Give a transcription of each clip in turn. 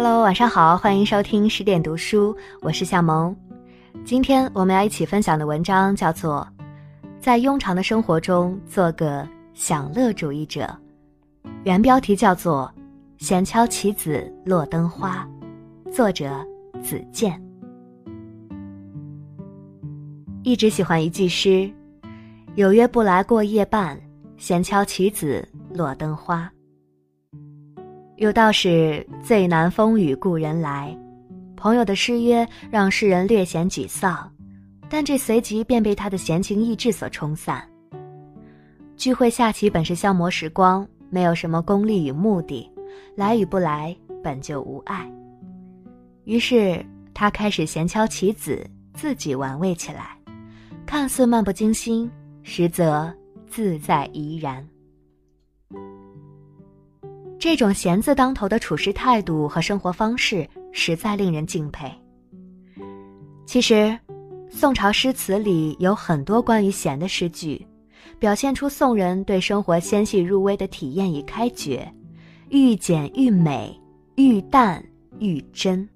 Hello，晚上好，欢迎收听十点读书，我是夏萌。今天我们要一起分享的文章叫做《在庸常的生活中做个享乐主义者》，原标题叫做《闲敲棋子落灯花》，作者子健。一直喜欢一句诗：“有约不来过夜半，闲敲棋子落灯花。”有道是最难风雨故人来，朋友的失约让诗人略显沮丧，但这随即便被他的闲情逸致所冲散。聚会下棋本是消磨时光，没有什么功利与目的，来与不来本就无碍。于是他开始闲敲棋子，自己玩味起来，看似漫不经心，实则自在怡然。这种闲字当头的处事态度和生活方式，实在令人敬佩。其实，宋朝诗词里有很多关于闲的诗句，表现出宋人对生活纤细入微的体验与开掘，愈简愈美，愈淡愈真。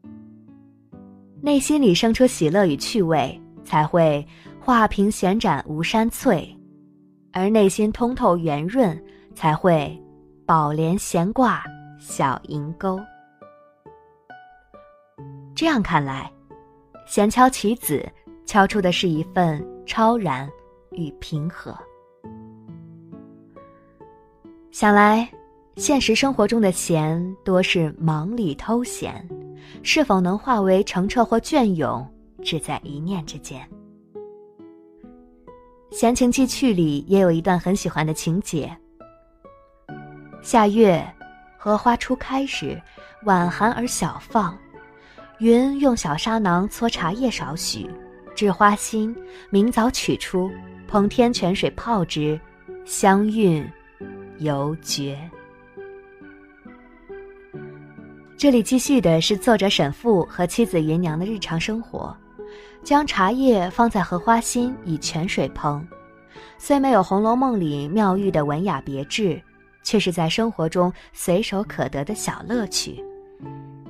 内心里生出喜乐与趣味，才会画屏闲展无山翠；而内心通透圆润，才会。宝莲闲挂小银钩。这样看来，闲敲棋子敲出的是一份超然与平和。想来，现实生活中的闲多是忙里偷闲，是否能化为澄澈或隽永，只在一念之间。《闲情记趣》里也有一段很喜欢的情节。夏月，荷花初开时，晚寒而小放。云用小砂囊搓茶叶少许，置花心，明早取出，捧天泉水泡之，香韵犹绝。这里继续的是作者沈复和妻子芸娘的日常生活，将茶叶放在荷花心，以泉水烹，虽没有《红楼梦》里妙玉的文雅别致。却是在生活中随手可得的小乐趣，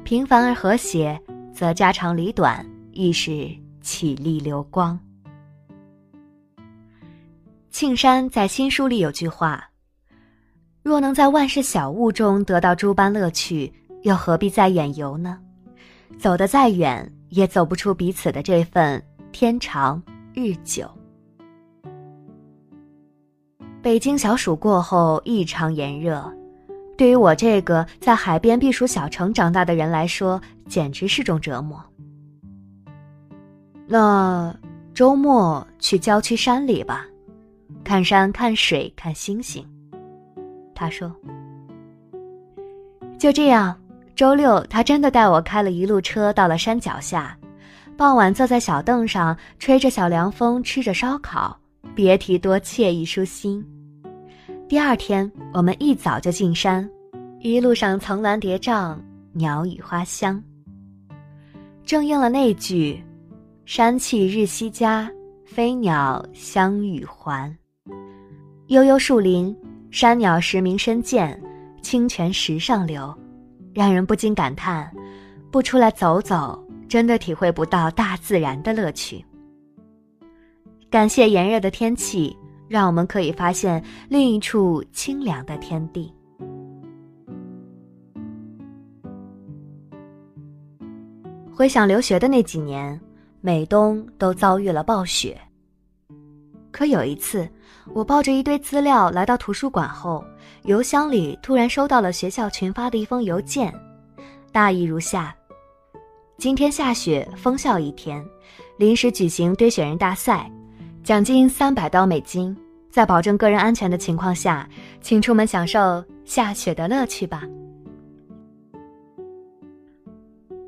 平凡而和谐，则家长里短亦是绮丽流光。庆山在新书里有句话：“若能在万事小物中得到诸般乐趣，又何必再远游呢？走得再远，也走不出彼此的这份天长日久。”北京小暑过后异常炎热，对于我这个在海边避暑小城长大的人来说，简直是种折磨。那周末去郊区山里吧，看山看水看星星。他说。就这样，周六他真的带我开了一路车到了山脚下，傍晚坐在小凳上，吹着小凉风，吃着烧烤。别提多惬意舒心。第二天，我们一早就进山，一路上层峦叠嶂，鸟语花香。正应了那句：“山气日夕佳，飞鸟相与还。”悠悠树林，山鸟时鸣声渐，清泉石上流，让人不禁感叹：不出来走走，真的体会不到大自然的乐趣。感谢炎热的天气，让我们可以发现另一处清凉的天地。回想留学的那几年，每冬都遭遇了暴雪。可有一次，我抱着一堆资料来到图书馆后，邮箱里突然收到了学校群发的一封邮件，大意如下：今天下雪，封校一天，临时举行堆雪人大赛。奖金三百刀美金，在保证个人安全的情况下，请出门享受下雪的乐趣吧。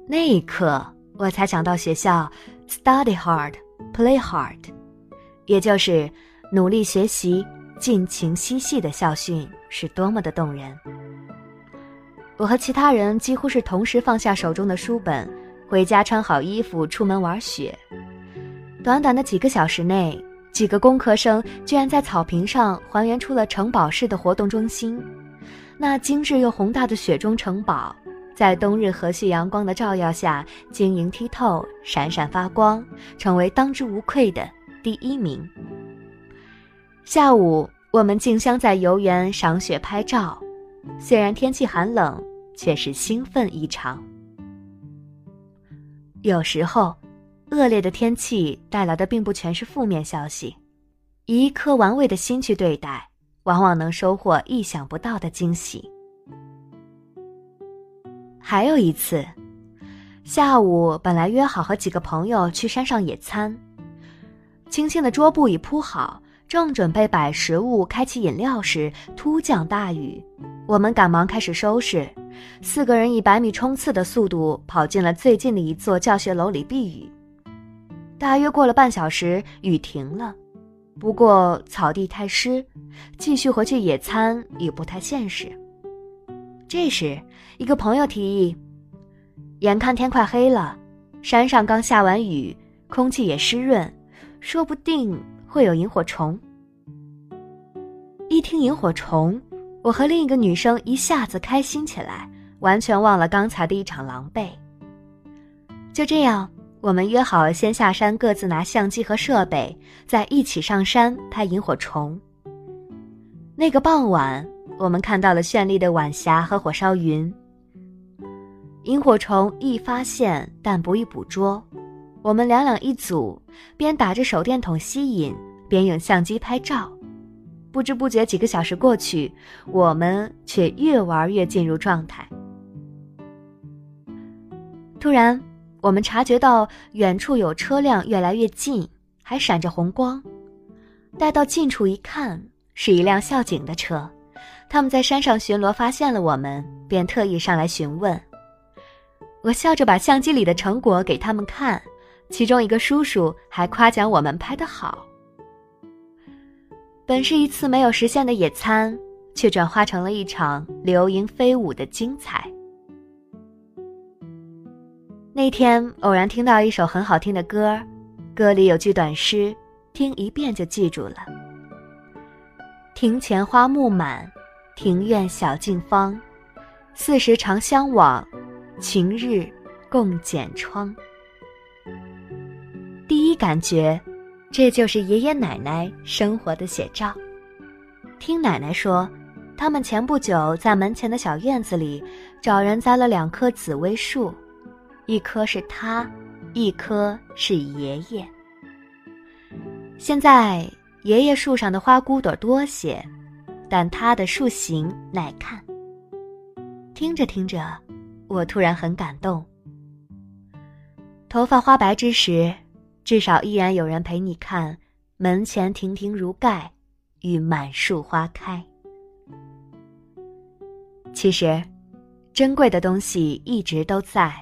那一刻，我才想到学校 “study hard, play hard”，也就是努力学习、尽情嬉戏的校训是多么的动人。我和其他人几乎是同时放下手中的书本，回家穿好衣服出门玩雪。短短的几个小时内，几个工科生居然在草坪上还原出了城堡式的活动中心。那精致又宏大的雪中城堡，在冬日和煦阳光的照耀下晶莹剔透、闪闪发光，成为当之无愧的第一名。下午，我们竞相在游园赏雪拍照，虽然天气寒冷，却是兴奋异常。有时候，恶劣的天气带来的并不全是负面消息，以一颗玩味的心去对待，往往能收获意想不到的惊喜。还有一次，下午本来约好和几个朋友去山上野餐，轻轻的桌布已铺好，正准备摆食物、开启饮料时，突降大雨，我们赶忙开始收拾，四个人以百米冲刺的速度跑进了最近的一座教学楼里避雨。大约过了半小时，雨停了，不过草地太湿，继续回去野餐也不太现实。这时，一个朋友提议：“眼看天快黑了，山上刚下完雨，空气也湿润，说不定会有萤火虫。”一听萤火虫，我和另一个女生一下子开心起来，完全忘了刚才的一场狼狈。就这样，我们约好先下山，各自拿相机和设备，再一起上山拍萤火虫。那个傍晚。我们看到了绚丽的晚霞和火烧云。萤火虫易发现，但不易捕捉。我们两两一组，边打着手电筒吸引，边用相机拍照。不知不觉几个小时过去，我们却越玩越进入状态。突然，我们察觉到远处有车辆越来越近，还闪着红光。待到近处一看，是一辆校警的车。他们在山上巡逻，发现了我们，便特意上来询问。我笑着把相机里的成果给他们看，其中一个叔叔还夸奖我们拍得好。本是一次没有实现的野餐，却转化成了一场流萤飞舞的精彩。那天偶然听到一首很好听的歌，歌里有句短诗，听一遍就记住了：“庭前花木满。”庭院小径芳，四时常相往，晴日共剪窗。第一感觉，这就是爷爷奶奶生活的写照。听奶奶说，他们前不久在门前的小院子里找人栽了两棵紫薇树，一棵是他，一棵是爷爷。现在爷爷树上的花骨朵多些。但它的树形耐看。听着听着，我突然很感动。头发花白之时，至少依然有人陪你看门前亭亭如盖，与满树花开。其实，珍贵的东西一直都在，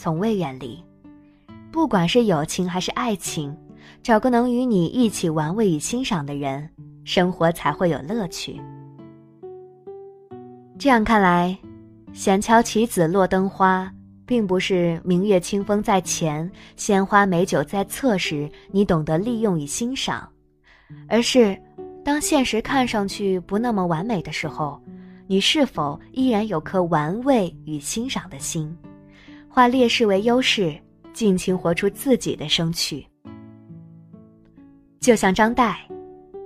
从未远离。不管是友情还是爱情，找个能与你一起玩味与欣赏的人。生活才会有乐趣。这样看来，闲敲棋子落灯花，并不是明月清风在前，鲜花美酒在侧时你懂得利用与欣赏，而是当现实看上去不那么完美的时候，你是否依然有颗玩味与欣赏的心，化劣势为优势，尽情活出自己的生趣。就像张岱。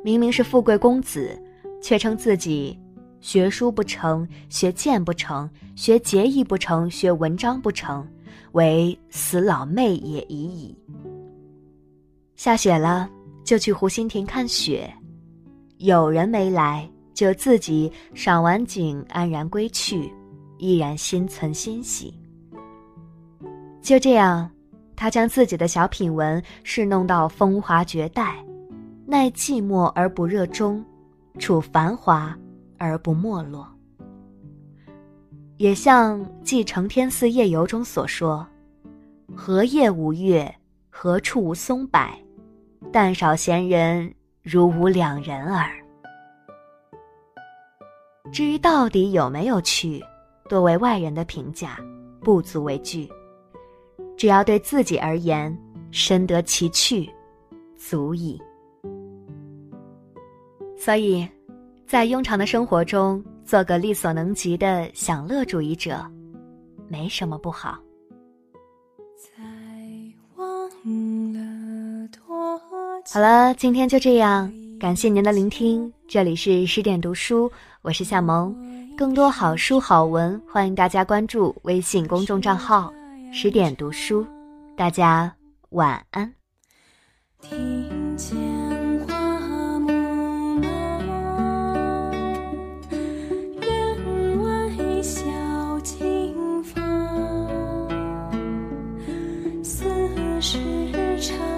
明明是富贵公子，却称自己学书不成，学剑不成，学节义不成，学文章不成，为死老妹也已矣。下雪了，就去湖心亭看雪；有人没来，就自己赏完景安然归去，依然心存欣喜。就这样，他将自己的小品文侍弄到风华绝代。耐寂寞而不热衷，处繁华而不没落。也像《继承天寺夜游》中所说：“何夜无月？何处无松柏？但少闲人，如吾两人耳。”至于到底有没有趣，多为外人的评价，不足为惧。只要对自己而言，深得其趣，足矣。所以，在庸常的生活中做个力所能及的享乐主义者，没什么不好。好了，今天就这样，感谢您的聆听。这里是十点读书，我是夏萌。更多好书好文，欢迎大家关注微信公众账号“十点读书，大家晚安。听见花木梦，院外小径芳，四时长。